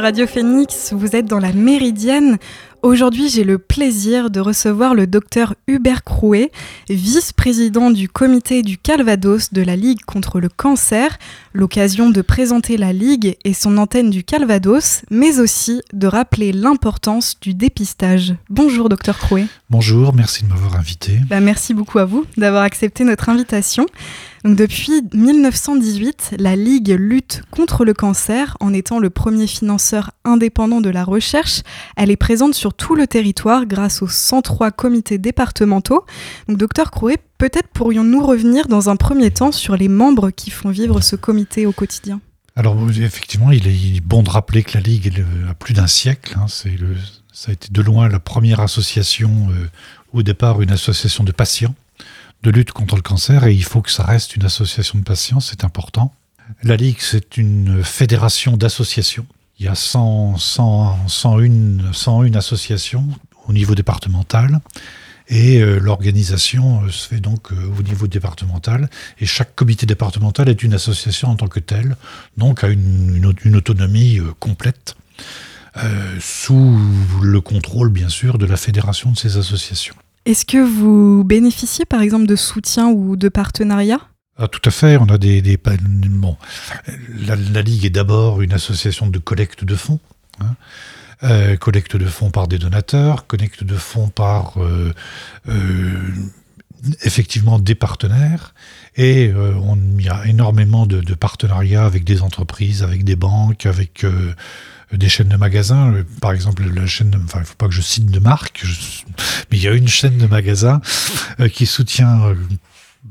Radio Phoenix, vous êtes dans la Méridienne. Aujourd'hui, j'ai le plaisir de recevoir le docteur Hubert Crouet, vice-président du comité du Calvados de la Ligue contre le cancer, l'occasion de présenter la Ligue et son antenne du Calvados, mais aussi de rappeler l'importance du dépistage. Bonjour docteur Crouet. Bonjour, merci de m'avoir invité. Bah, merci beaucoup à vous d'avoir accepté notre invitation. Donc depuis 1918, la Ligue lutte contre le cancer en étant le premier financeur indépendant de la recherche. Elle est présente sur tout le territoire grâce aux 103 comités départementaux. Donc docteur Crouet, peut-être pourrions-nous revenir dans un premier temps sur les membres qui font vivre ce comité au quotidien? Alors effectivement, il est bon de rappeler que la Ligue a plus d'un siècle. Hein. ça a été de loin la première association, euh, au départ une association de patients de lutte contre le cancer et il faut que ça reste une association de patients, c'est important. La Ligue, c'est une fédération d'associations. Il y a 100, 100, 101, 101 associations au niveau départemental et euh, l'organisation euh, se fait donc euh, au niveau départemental et chaque comité départemental est une association en tant que telle, donc a une, une, autonomie complète. sous le contrôle, bien sûr, de la fédération de ces associations. Est-ce que vous bénéficiez par exemple de soutien ou de partenariat ah, tout à fait, on a des, la, Ligue est d'abord une association de collecte de fonds, hein. euh, collecte de fonds par des donateurs, collecte de fonds par euh, euh, effectivement des partenaires, et on y a énormément de, de, partenariats avec des entreprises, avec des banques, avec des chaînes de magasins. Par exemple, la chaîne, enfin, il faut pas que je cite de marque, mais il y a une chaîne de magasins qui soutient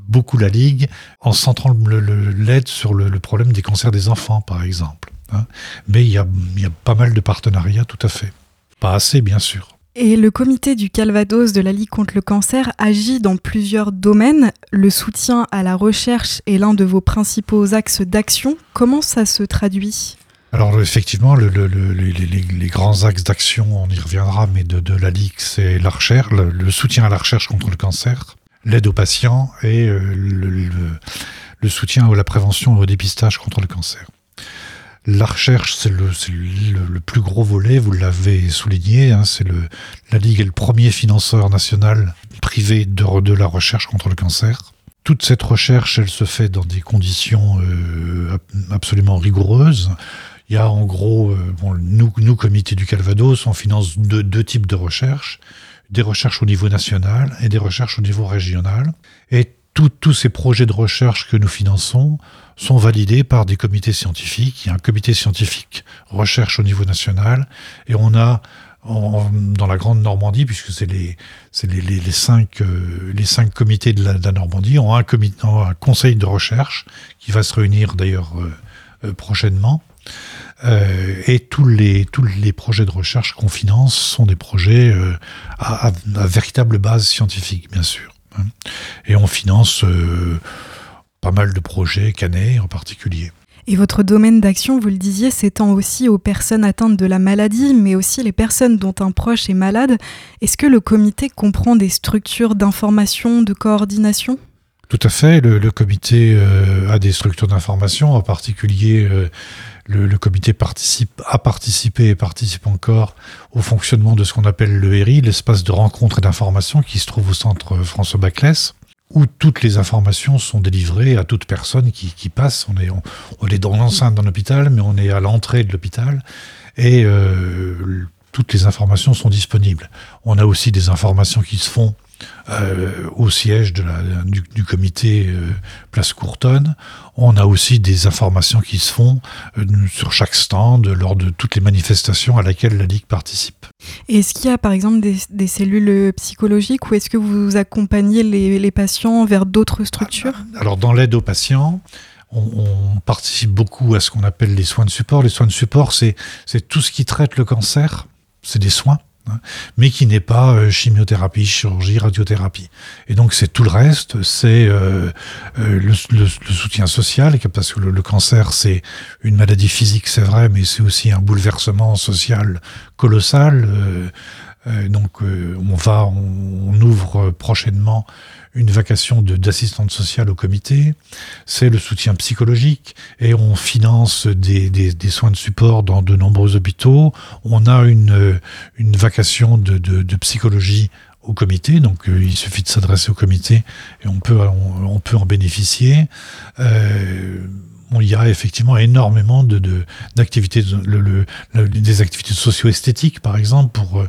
beaucoup la Ligue en centrant l'aide sur le, problème des cancers des enfants, par exemple. Hein. Mais il y, a, il y a pas mal de partenariats, tout à fait. Pas assez, bien sûr. Et le comité du Calvados de la Ligue contre le cancer agit dans plusieurs domaines. Le soutien à la recherche est l'un de vos principaux axes d'action. Comment ça se traduit? Alors effectivement, le, les, grands axes d'action, on y reviendra, mais de, la Ligue, c'est la recherche, le, soutien à la recherche contre le cancer, l'aide aux patients et euh, le, soutien à la prévention et au dépistage contre le cancer. La recherche, c'est le, plus gros volet, vous l'avez souligné, hein, c'est la Ligue est le premier financeur national privé de, de la recherche contre le cancer toute cette recherche, elle se fait dans des conditions euh, absolument rigoureuses. Il y a en gros, euh, bon, nous, nous, comité du Calvados, on finance deux, deux types de recherches, des recherches au niveau national et des recherches au niveau régional. Et tous ces projets de recherche que nous finançons sont validés par des comités scientifiques. Il y a un comité scientifique recherche au niveau national et on a dans la Grande Normandie, puisque c'est les, les, les, les, cinq, euh, les cinq comités de la, Normandie, ont un, comité, un conseil de recherche qui va se réunir d'ailleurs euh, euh, prochainement euh, et tous les, tous les projets de recherche qu'on finance sont des projets euh, à, véritable base scientifique, bien sûr. Hein. Et on finance euh, pas mal de projets, Canet en particulier. Et votre domaine d'action, vous le disiez, s'étend aussi aux personnes atteintes de la maladie, mais aussi les personnes dont un proche est malade. Est-ce que le comité comprend des structures d'information, de coordination? Tout à fait. Le, comité a des structures d'information, en particulier le, comité participe, a participé et participe encore au fonctionnement de ce qu'on appelle le RI, l'espace de rencontre et d'information qui se trouve au centre François Baclès, où toutes les informations sont délivrées à toute personne qui, passe. On est, dans l'enceinte d'un hôpital, mais on est à l'entrée de l'hôpital. Et euh, toutes les informations sont disponibles. On a aussi des informations qui se font euh, au siège de la, du, comité euh, Place Courtonne. On a aussi des informations qui se font euh, sur chaque stand lors de toutes les manifestations à laquelle la Ligue participe. Est-ce qu'il y a par exemple des, cellules psychologiques ou est-ce que vous accompagnez les, patients vers d'autres structures? Alors dans l'aide aux patients, on, participe beaucoup à ce qu'on appelle les soins de support. Les soins de support, c'est tout ce qui traite le cancer, c'est des soins. Hein, mais qui n'est pas euh, chimiothérapie, chirurgie, radiothérapie. Et donc c'est tout le reste, c'est euh, euh, le, soutien social, parce que le, cancer c'est une maladie physique, c'est vrai, mais c'est aussi un bouleversement social colossal. donc on va, on, ouvre prochainement une vacation d'assistante sociale au comité, c'est le soutien psychologique et on finance des, des, soins de support dans de nombreux hôpitaux. On a une, une vacation de, de, psychologie au comité, donc il suffit de s'adresser au comité et on peut, on, peut en bénéficier. Euh, il y a effectivement énormément de, d'activités, le, des activités socio-esthétiques par exemple pour,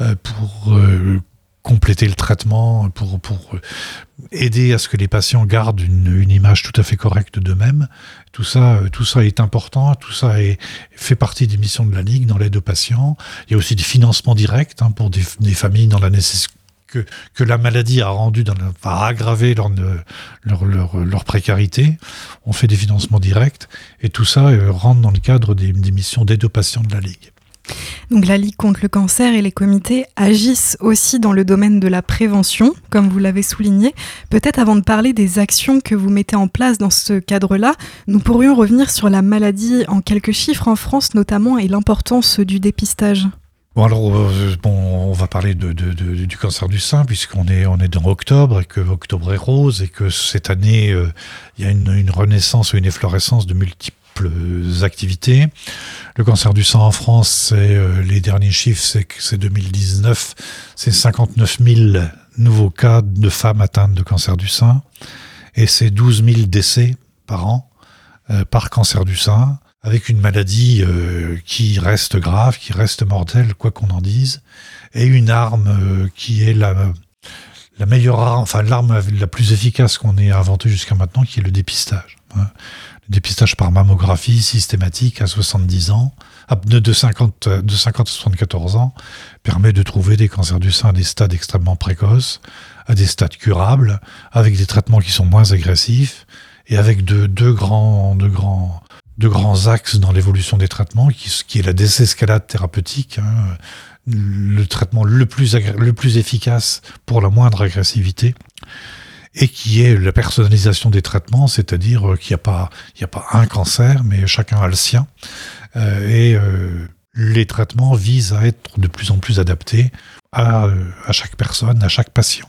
euh, pour euh, compléter le traitement, pour, pour aider à ce que les patients gardent une, une image tout à fait correcte d'eux-mêmes. Tout ça, euh, tout ça est important, tout ça fait partie des missions de la Ligue dans l'aide aux patients. Il y a aussi des financements directs hein, pour des, familles dans la nécessité que, que la maladie a rendu, dans a aggravé leur, leur, précarité. On fait des financements directs et tout ça euh, rentre dans le cadre des, des missions d'aide aux patients de la Ligue. Donc la Ligue contre le cancer et les comités agissent aussi dans le domaine de la prévention, comme vous l'avez souligné. Peut-être avant de parler des actions que vous mettez en place dans ce cadre-là, nous pourrions revenir sur la maladie en quelques chiffres en France notamment et l'importance du dépistage. Bon alors, euh, bon, on va parler du cancer du sein puisqu'on est on est dans octobre et que octobre est rose et que cette année euh, il y a une, renaissance ou une efflorescence de multiples activités. Le cancer du sein en France, c'est euh, les derniers chiffres, c'est que c'est 2019, c'est 59 000 nouveaux cas de femmes atteintes de cancer du sein et c'est 12 000 décès par an par cancer du sein avec une maladie euh, qui reste grave, qui reste mortelle, quoi qu'on en dise, et une arme euh, qui est la, la meilleure arme, enfin l'arme la plus efficace qu'on ait inventée jusqu'à maintenant, qui est le dépistage. Hein. Dépistage par mammographie systématique à 70 ans, de 50, de 50 à 74 ans, permet de trouver des cancers du sein à des stades extrêmement précoces, à des stades curables, avec des traitements qui sont moins agressifs, et avec deux, grands, axes dans l'évolution des traitements, qui, qui, est la désescalade thérapeutique, hein, le traitement le plus efficace pour la moindre agressivité, et qui est la personnalisation des traitements, c'est-à-dire qu'il n'y a, pas, un cancer, mais chacun a le sien. Euh, et euh, les traitements visent à être de plus en plus adaptés à chaque personne, à chaque patient.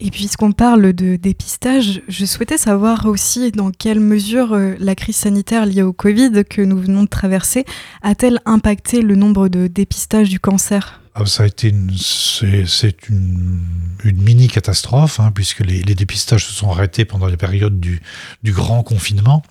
Et puisqu'on parle de dépistage, je souhaitais savoir aussi dans quelle mesure euh, la crise sanitaire liée au Covid que nous venons de traverser a-t-elle impacté le nombre de dépistages du cancer? Ah, ça a été c'est, une, mini catastrophe, hein, puisque les, dépistages se sont arrêtés pendant les périodes du grand confinement.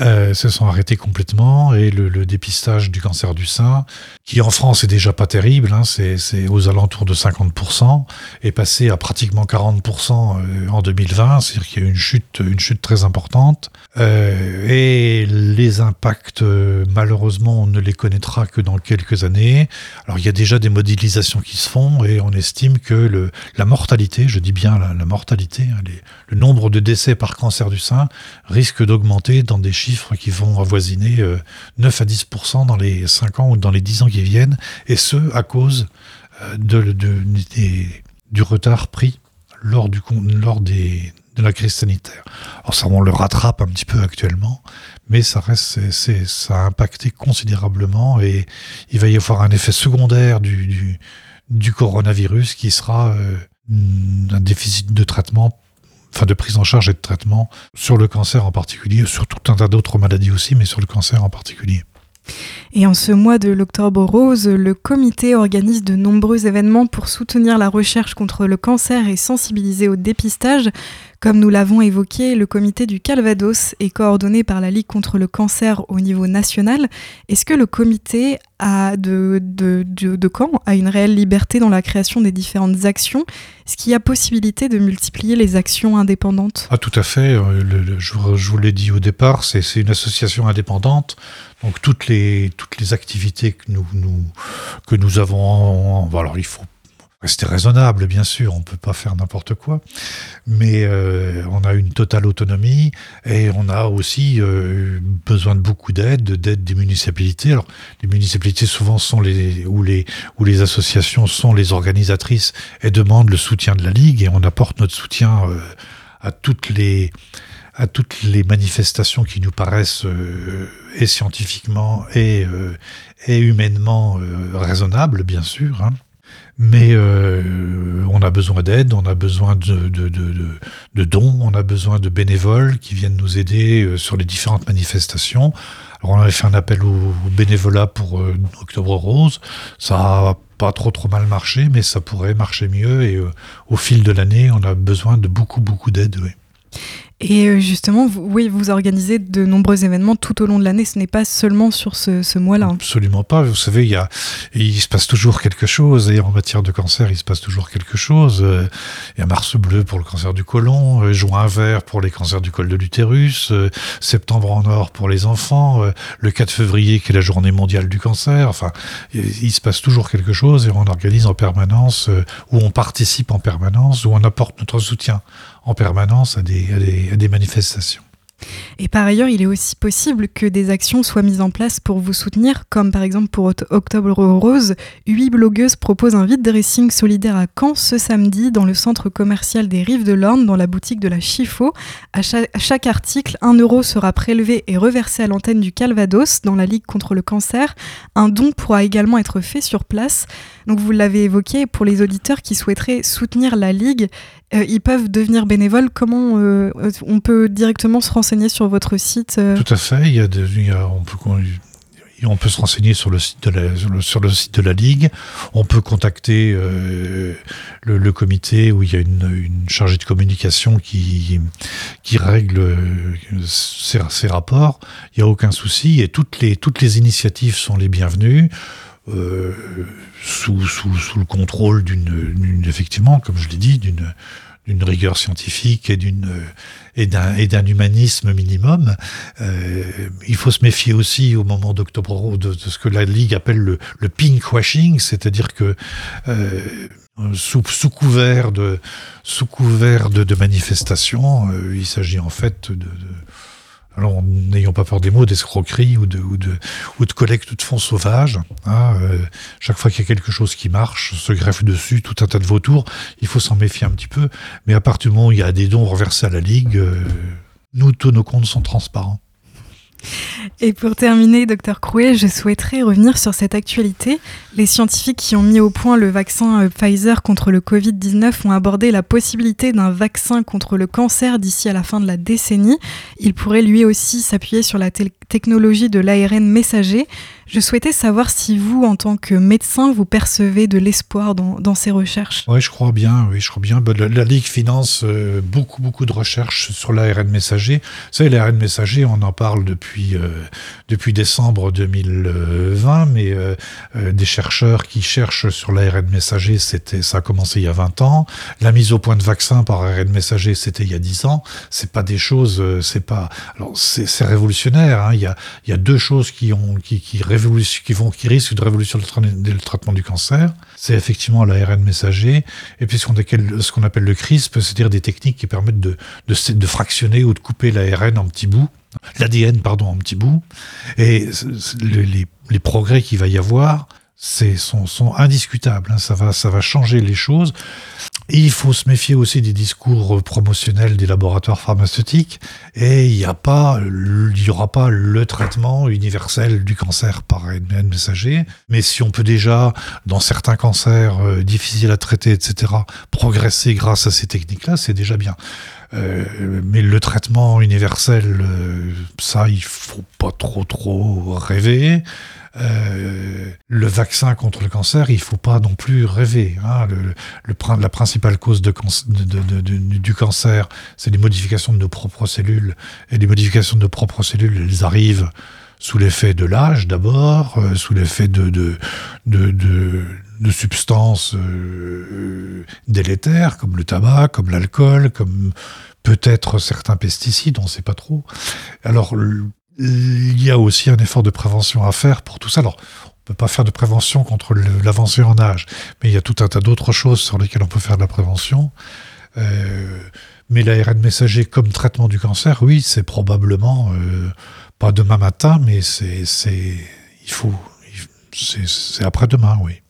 Euh, se sont arrêtés complètement et le, le, dépistage du cancer du sein, qui en France est déjà pas terrible, hein, c'est aux alentours de 50%, est passé à pratiquement 40% euh, en 2020, c'est-à-dire qu'il y a eu une chute, une chute très importante. Euh, et les impacts, euh, malheureusement, on ne les connaîtra que dans quelques années. Alors il y a déjà des modélisations qui se font et on estime que le, la mortalité, je dis bien la, mortalité, hein, le nombre de décès par cancer du sein risque d'augmenter dans des chiffres qui vont avoisiner 9 euh, à 10% dans les 5 ans ou dans les 10 ans qui viennent, et ce, à cause euh, de, du retard pris lors, du, lors des, de la crise sanitaire. Alors ça, on le rattrape un petit peu actuellement, mais ça reste, c'est, ça a impacté considérablement et il va y avoir un effet secondaire du, du, du coronavirus qui sera euh, un déficit de traitement enfin de prise en charge et de traitement sur le cancer en particulier, sur tout un tas d'autres maladies aussi, mais sur le cancer en particulier. Et en ce mois de l'octobre rose, le comité organise de nombreux événements pour soutenir la recherche contre le cancer et sensibiliser au dépistage. Comme nous l'avons évoqué, le comité du Calvados est coordonné par la Ligue contre le cancer au niveau national. Est-ce que le comité a de, de, de, Caen a une réelle liberté dans la création des différentes actions? Est-ce qu'il y a possibilité de multiplier les actions indépendantes? Ah tout à fait, euh, je, vous l'ai dit au départ, c'est une association indépendante, donc toutes les, toutes les activités que nous, que nous avons, il faut Rester raisonnable, bien sûr, on peut pas faire n'importe quoi, mais euh, on a une totale autonomie et on a aussi euh, besoin de beaucoup d'aide, d'aide des municipalités. Alors, les municipalités souvent sont les ou les ou les associations sont les organisatrices et demandent le soutien de la ligue et on apporte notre soutien euh, à toutes les à toutes les manifestations qui nous paraissent et scientifiquement et, et humainement raisonnables, bien sûr. Hein. Mais euh, on a besoin d'aide, on a besoin de, dons, on a besoin de bénévoles qui viennent nous aider euh, sur les différentes manifestations. Alors on avait fait un appel au, bénévolat pour euh, Octobre Rose. Ça a pas trop trop mal marché, mais ça pourrait marcher mieux. Et au fil de l'année, on a besoin de beaucoup beaucoup d'aide. Et euh, justement, vous, oui, vous organisez de nombreux événements tout au long de l'année. Ce n'est pas seulement sur ce, ce mois-là. Absolument pas. Vous savez, il, y a, il se passe toujours quelque chose. Et en matière de cancer, il se passe toujours quelque chose. Euh, il y a Mars bleu pour le cancer du côlon, euh, juin vert pour les cancers du col de l'utérus, septembre en or pour les enfants, le 4 février qui est la journée mondiale du cancer. Enfin, il se passe toujours quelque chose et on organise en permanence, où on participe en permanence, où on apporte notre soutien en permanence à des, à des, à des manifestations. Et par ailleurs, il est aussi possible que des actions soient mises en place pour vous soutenir, comme par exemple pour Octobre Rose, huit blogueuses proposent un vide dressing solidaire à Caen ce samedi dans le centre commercial des Rives de l'Orne, dans la boutique de la Chifo. À chaque, article, un euro sera prélevé et reversé à l'antenne du Calvados dans la Ligue contre le cancer. Un don pourra également être fait sur place. Donc vous l'avez évoqué, pour les auditeurs qui souhaiteraient soutenir la Ligue, euh, ils peuvent devenir bénévoles. Comment euh, on peut directement se renseigner sur votre site euh? Tout à fait. Il y a, on, peut, on, peut, se renseigner sur le site de la, sur le, site de la Ligue. On peut contacter le, comité où il y a une, chargée de communication qui, qui règle ces rapports. Il n'y a aucun souci et toutes les, toutes les initiatives sont les bienvenues. Euh, sous, sous, sous, le contrôle d'une, effectivement, comme je l'ai dit, d'une d'une rigueur scientifique et d'une et d'un et d'un humanisme minimum. Euh, il faut se méfier aussi au moment d'octobre de, ce que la Ligue appelle le, le pinkwashing, c'est-à-dire que euh, sous, sous, couvert de sous couvert de, de manifestations, euh, il s'agit en fait de, de alors n'ayons pas peur des mots, d'escroquerie ou de, ou, de, ou de collecte de fonds sauvages. Hein, euh, chaque fois qu'il y a quelque chose qui marche, se greffe dessus tout un tas de vautours, il faut s'en méfier un petit peu. Mais à partir du moment où il y a des dons reversés à la Ligue, euh, nous, tous nos comptes sont transparents. Et pour terminer, docteur Crouet, je souhaiterais revenir sur cette actualité. Les scientifiques qui ont mis au point le vaccin euh, Pfizer contre le Covid-19 ont abordé la possibilité d'un vaccin contre le cancer d'ici à la fin de la décennie. Il pourrait lui aussi s'appuyer sur la technologie de l'ARN messager. Je souhaitais savoir si vous, en tant que médecin, vous percevez de l'espoir dans, ces recherches. Oui, je crois bien. Oui, je crois bien. Bah, la, Ligue finance euh, beaucoup, beaucoup de recherches sur l'ARN messager. Vous savez, l'ARN messager, on en parle depuis, euh, depuis décembre 2020, mais euh, des chercheurs qui cherchent sur l'ARN messager, ça a commencé il y a 20 ans. La mise au point de vaccin par ARN messager, c'était il y a 10 ans. C'est pas des choses, c'est pas. Alors, c'est révolutionnaire. Hein. Il, y a, deux choses qui ont, qui, qui qui, vont, qui risquent de révolutionner le, traitement du cancer, c'est effectivement l'ARN messager, et puis ce qu'on appelle, le CRISP, c'est-à-dire des techniques qui permettent de, fractionner ou de couper l'ARN en petits bouts, l'ADN, pardon, en petits bouts. Et les, progrès qu'il va y avoir, sont, indiscutables. Hein. Ça va changer les choses. Il faut se méfier aussi des discours promotionnels des laboratoires pharmaceutiques. Et il n'y a pas, il y aura pas le traitement universel du cancer par ARN messager. Mais si on peut déjà, dans certains cancers euh, difficiles à traiter, etc., progresser grâce à ces techniques-là, c'est déjà bien. Euh, mais le traitement universel, euh, ça, il faut pas trop trop rêver. Euh, le vaccin contre le cancer, il faut pas non plus rêver. Hein. Le, le, la principale cause de, de, de, du cancer, c'est les modifications de nos propres cellules. Et les modifications de nos propres cellules, elles arrivent sous l'effet de l'âge d'abord, euh, sous l'effet de, de, substances euh, délétères comme le tabac, comme l'alcool, comme peut-être certains pesticides, on ne sait pas trop. Alors il y a aussi un effort de prévention à faire pour tout ça. Alors, on peut pas faire de prévention contre l'avancée en âge, mais il y a tout un tas d'autres choses sur lesquelles on peut faire de la prévention. Euh, mais l'ARN messager comme traitement du cancer, oui, c'est probablement euh, pas demain matin, mais c'est, il faut, c'est après-demain, oui.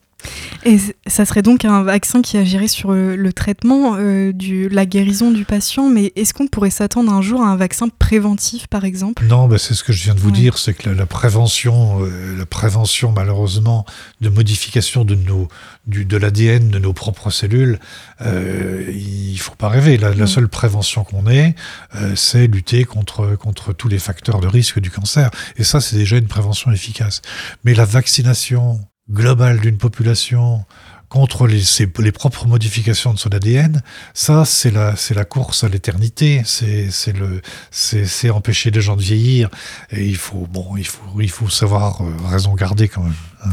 Et ça serait donc un vaccin qui agirait sur le, traitement, euh, du, la guérison du patient, mais est-ce qu'on pourrait s'attendre un jour à un vaccin préventif, par exemple? Non, bah, c'est ce que je viens de vous dire, c'est que la, prévention, euh, la prévention malheureusement de modification de, nos, du, de l'ADN de nos propres cellules, euh, il faut pas rêver. La, seule prévention qu'on ait, euh, c'est lutter contre, contre tous les facteurs de risque du cancer. Et ça, c'est déjà une prévention efficace. Mais la vaccination globale d'une population contre les, propres modifications de son ADN, ça, c'est la, c'est la course à l'éternité. C'est, le, empêcher les gens de vieillir. Et il faut, bon, il faut savoir euh, raison garder quand même. Hein.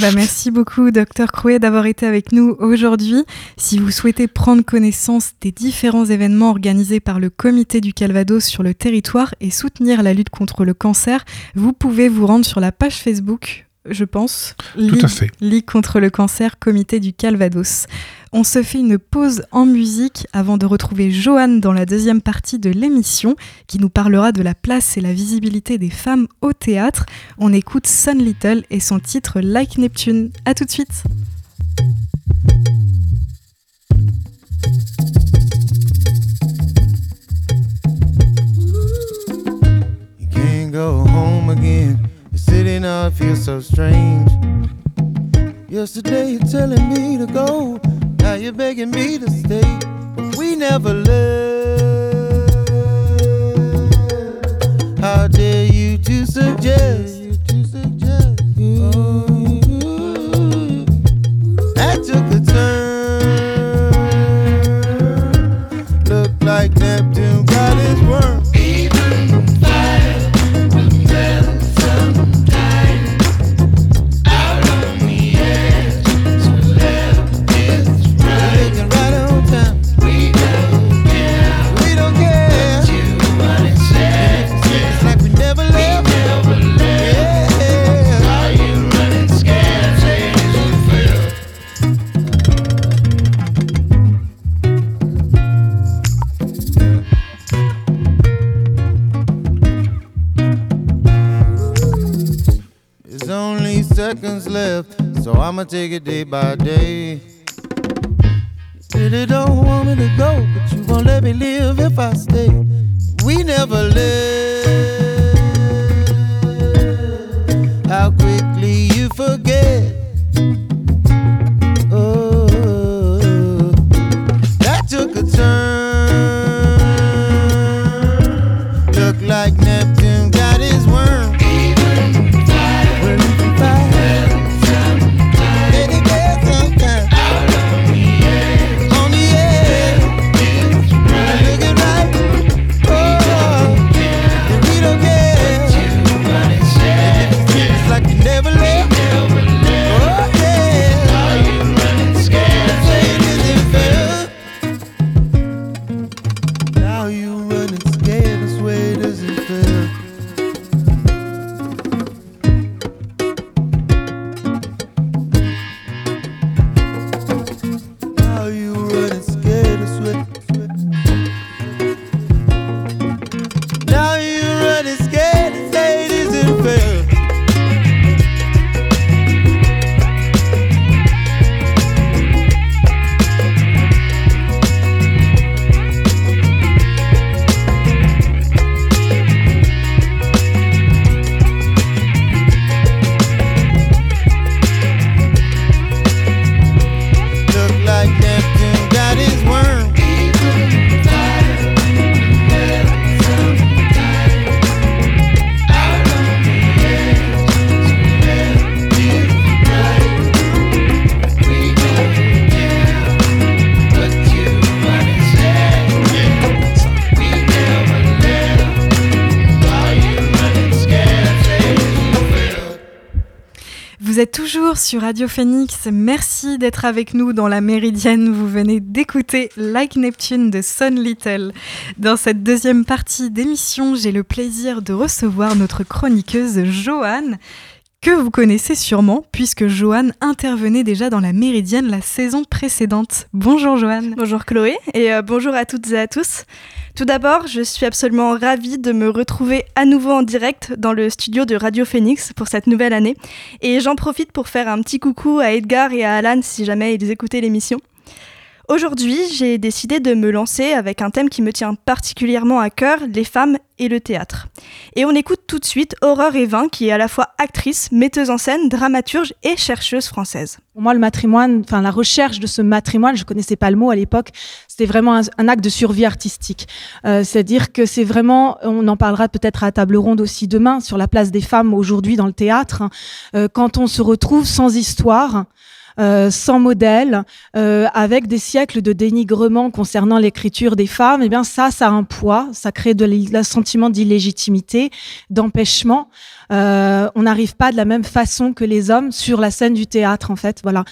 Bah merci beaucoup, docteur Crouet, d'avoir été avec nous aujourd'hui. Si vous souhaitez prendre connaissance des différents événements organisés par le Comité du Calvados sur le territoire et soutenir la lutte contre le cancer, vous pouvez vous rendre sur la page Facebook je pense. Tout à fait. Ligue contre le cancer, comité du Calvados. On se fait une pause en musique avant de retrouver Joanne dans la deuxième partie de l'émission qui nous parlera de la place et la visibilité des femmes au théâtre. On écoute Sun Little et son titre Like Neptune. A tout de suite. go home again. Sitting up feels so strange. Yesterday you're telling me to go, now you're begging me to stay, but we never left. How dare you to suggest? that I'ma take it day by day. You really don't want me to go, but you won't let me live if I stay. We never live. How quickly sur Radio Phoenix. Merci d'être avec nous dans la Méridienne. Vous venez d'écouter Like Neptune de Sun Little. Dans cette deuxième partie d'émission, j'ai le plaisir de recevoir notre chroniqueuse Joanne que vous connaissez sûrement puisque Joanne intervenait déjà dans la Méridienne la saison précédente. Bonjour Joanne. Bonjour Chloé et euh, bonjour à toutes et à tous. Tout d'abord, je suis absolument ravie de me retrouver à nouveau en direct dans le studio de Radio Phoenix pour cette nouvelle année. Et j'en profite pour faire un petit coucou à Edgar et à Alan si jamais ils écoutaient l'émission. Aujourd'hui, j'ai décidé de me lancer avec un thème qui me tient particulièrement à cœur, les femmes et le théâtre. Et on écoute tout de suite Aurore Evin, qui est à la fois actrice, metteuse en scène, dramaturge et chercheuse française. Pour moi, le matrimoine, enfin la recherche de ce matrimoine, je connaissais pas le mot à l'époque, c'était vraiment un, acte de survie artistique. Euh, C'est-à-dire que c'est vraiment, on en parlera peut-être à table ronde aussi demain, sur la place des femmes aujourd'hui dans le théâtre, euh, quand on se retrouve sans histoire, euh, sans modèle, euh, avec des siècles de dénigrement concernant l'écriture des femmes, eh bien ça, ça a un poids, ça crée de un sentiment d'illégitimité, d'empêchement. Euh, on n'arrive pas de la même façon que les hommes sur la scène du théâtre, en fait. Voilà.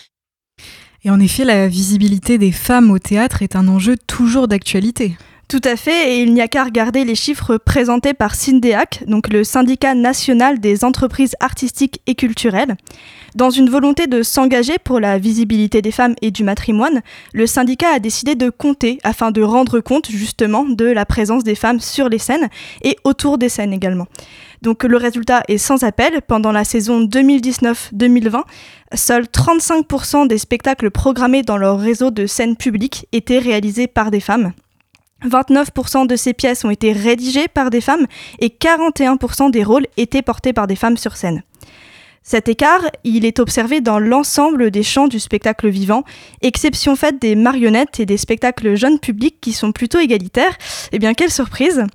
Et en effet, la visibilité des femmes au théâtre est un enjeu toujours d'actualité. Tout à fait, et il n'y a qu'à regarder les chiffres présentés par Syndeac, donc le syndicat national des entreprises artistiques et culturelles. Dans une volonté de s'engager pour la visibilité des femmes et du matrimoine, le syndicat a décidé de compter afin de rendre compte justement de la présence des femmes sur les scènes et autour des scènes également. Donc le résultat est sans appel. Pendant la saison 2019-2020, seuls 35% des spectacles programmés dans leur réseau de scènes publiques étaient réalisés par des femmes. 29% de ces pièces ont été rédigées par des femmes et 41% des rôles étaient portés par des femmes sur scène. Cet écart, il est observé dans l'ensemble des champs du spectacle vivant, exception faite des marionnettes et des spectacles jeunes publics qui sont plutôt égalitaires. Eh bien, quelle surprise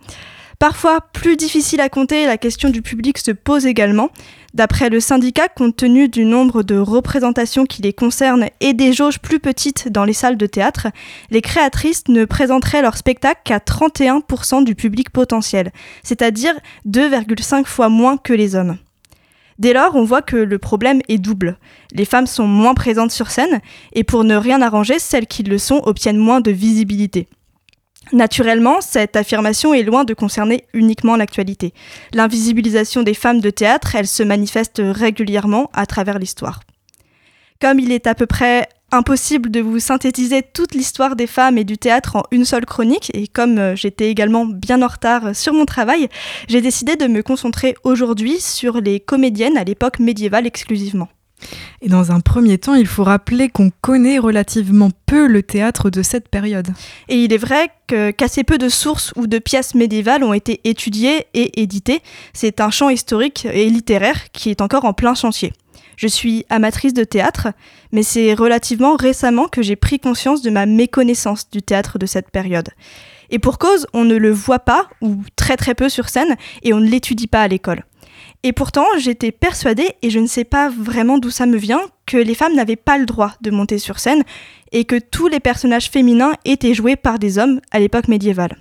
Parfois plus difficile à compter, la question du public se pose également. D'après le syndicat, compte tenu du nombre de représentations qui les concernent et des jauges plus petites dans les salles de théâtre, les créatrices ne présenteraient leur spectacle qu'à 31% du public potentiel, c'est-à-dire 2,5 fois moins que les hommes. Dès lors, on voit que le problème est double. Les femmes sont moins présentes sur scène, et pour ne rien arranger, celles qui le sont obtiennent moins de visibilité. Naturellement, cette affirmation est loin de concerner uniquement l'actualité. L'invisibilisation des femmes de théâtre, elle se manifeste régulièrement à travers l'histoire. Comme il est à peu près impossible de vous synthétiser toute l'histoire des femmes et du théâtre en une seule chronique, et comme euh, j'étais également bien en retard sur mon travail, j'ai décidé de me concentrer aujourd'hui sur les comédiennes à l'époque médiévale exclusivement. Et dans un premier temps, il faut rappeler qu'on connaît relativement peu le théâtre de cette période. Et il est vrai qu'assez peu de sources ou de pièces médiévales ont été étudiées et éditées. C'est un champ historique et littéraire qui est encore en plein chantier. Je suis amatrice de théâtre, mais c'est relativement récemment que j'ai pris conscience de ma méconnaissance du théâtre de cette période. Et pour cause, on ne le voit pas, ou très très peu sur scène, et on ne l'étudie pas à l'école. Et pourtant, j'étais persuadée, et je ne sais pas vraiment d'où ça me vient, que les femmes n'avaient pas le droit de monter sur scène et que tous les personnages féminins étaient joués par des hommes à l'époque médiévale.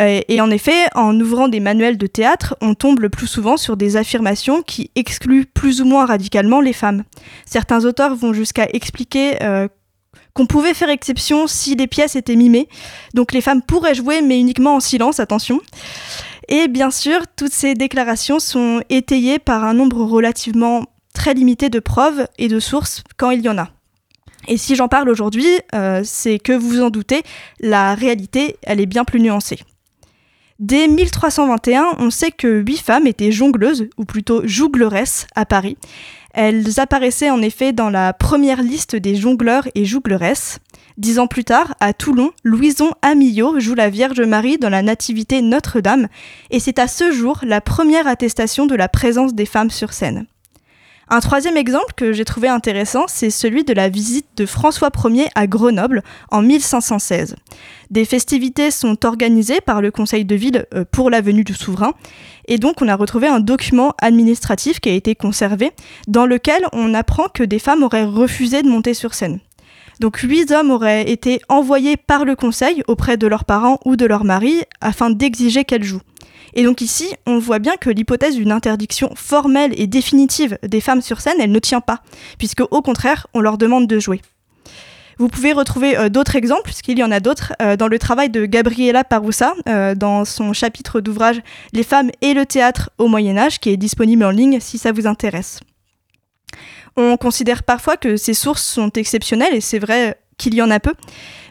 Euh, et en effet, en ouvrant des manuels de théâtre, on tombe le plus souvent sur des affirmations qui excluent plus ou moins radicalement les femmes. Certains auteurs vont jusqu'à expliquer euh, qu'on pouvait faire exception si les pièces étaient mimées, donc les femmes pourraient jouer mais uniquement en silence, attention. Et bien sûr, toutes ces déclarations sont étayées par un nombre relativement très limité de preuves et de sources quand il y en a. Et si j'en parle aujourd'hui, euh, c'est que vous vous en doutez, la réalité, elle est bien plus nuancée. Dès 1321, on sait que huit femmes étaient jongleuses, ou plutôt jougleresses, à Paris. Elles apparaissaient en effet dans la première liste des jongleurs et jougleresses. Dix ans plus tard, à Toulon, Louison Amillot joue la Vierge Marie dans la Nativité Notre-Dame, et c'est à ce jour la première attestation de la présence des femmes sur scène. Un troisième exemple que j'ai trouvé intéressant, c'est celui de la visite de François Ier à Grenoble en 1516. Des festivités sont organisées par le conseil de ville euh, pour la venue du souverain, et donc on a retrouvé un document administratif qui a été conservé, dans lequel on apprend que des femmes auraient refusé de monter sur scène. Donc huit hommes auraient été envoyés par le conseil auprès de leurs parents ou de leurs maris afin d'exiger qu'elles jouent. Et donc ici, on voit bien que l'hypothèse d'une interdiction formelle et définitive des femmes sur scène, elle ne tient pas, puisque au contraire, on leur demande de jouer. Vous pouvez retrouver d'autres exemples, puisqu'il y en a d'autres, dans le travail de Gabriela Paroussa, dans son chapitre d'ouvrage Les femmes et le théâtre au Moyen Âge, qui est disponible en ligne si ça vous intéresse. On considère parfois que ces sources sont exceptionnelles, et c'est vrai qu'il y en a peu,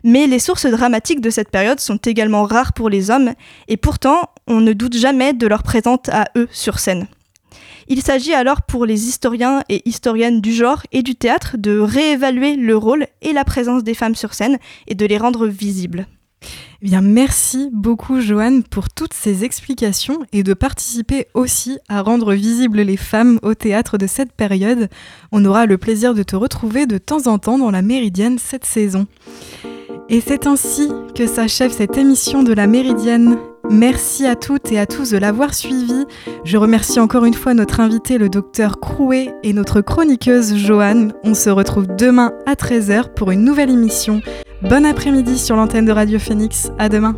mais les sources dramatiques de cette période sont également rares pour les hommes, et pourtant on ne doute jamais de leur présence à eux sur scène. Il s'agit alors pour les historiens et historiennes du genre et du théâtre de réévaluer le rôle et la présence des femmes sur scène et de les rendre visibles. Eh bien, merci beaucoup, Joanne, pour toutes ces explications et de participer aussi à rendre visibles les femmes au théâtre de cette période. On aura le plaisir de te retrouver de temps en temps dans la Méridienne cette saison. Et c'est ainsi que s'achève cette émission de la Méridienne. Merci à toutes et à tous de l'avoir suivi. Je remercie encore une fois notre invité, le docteur Crouet, et notre chroniqueuse Joanne. On se retrouve demain à 13h pour une nouvelle émission. Bon après-midi sur l'antenne de Radio Phoenix. À demain.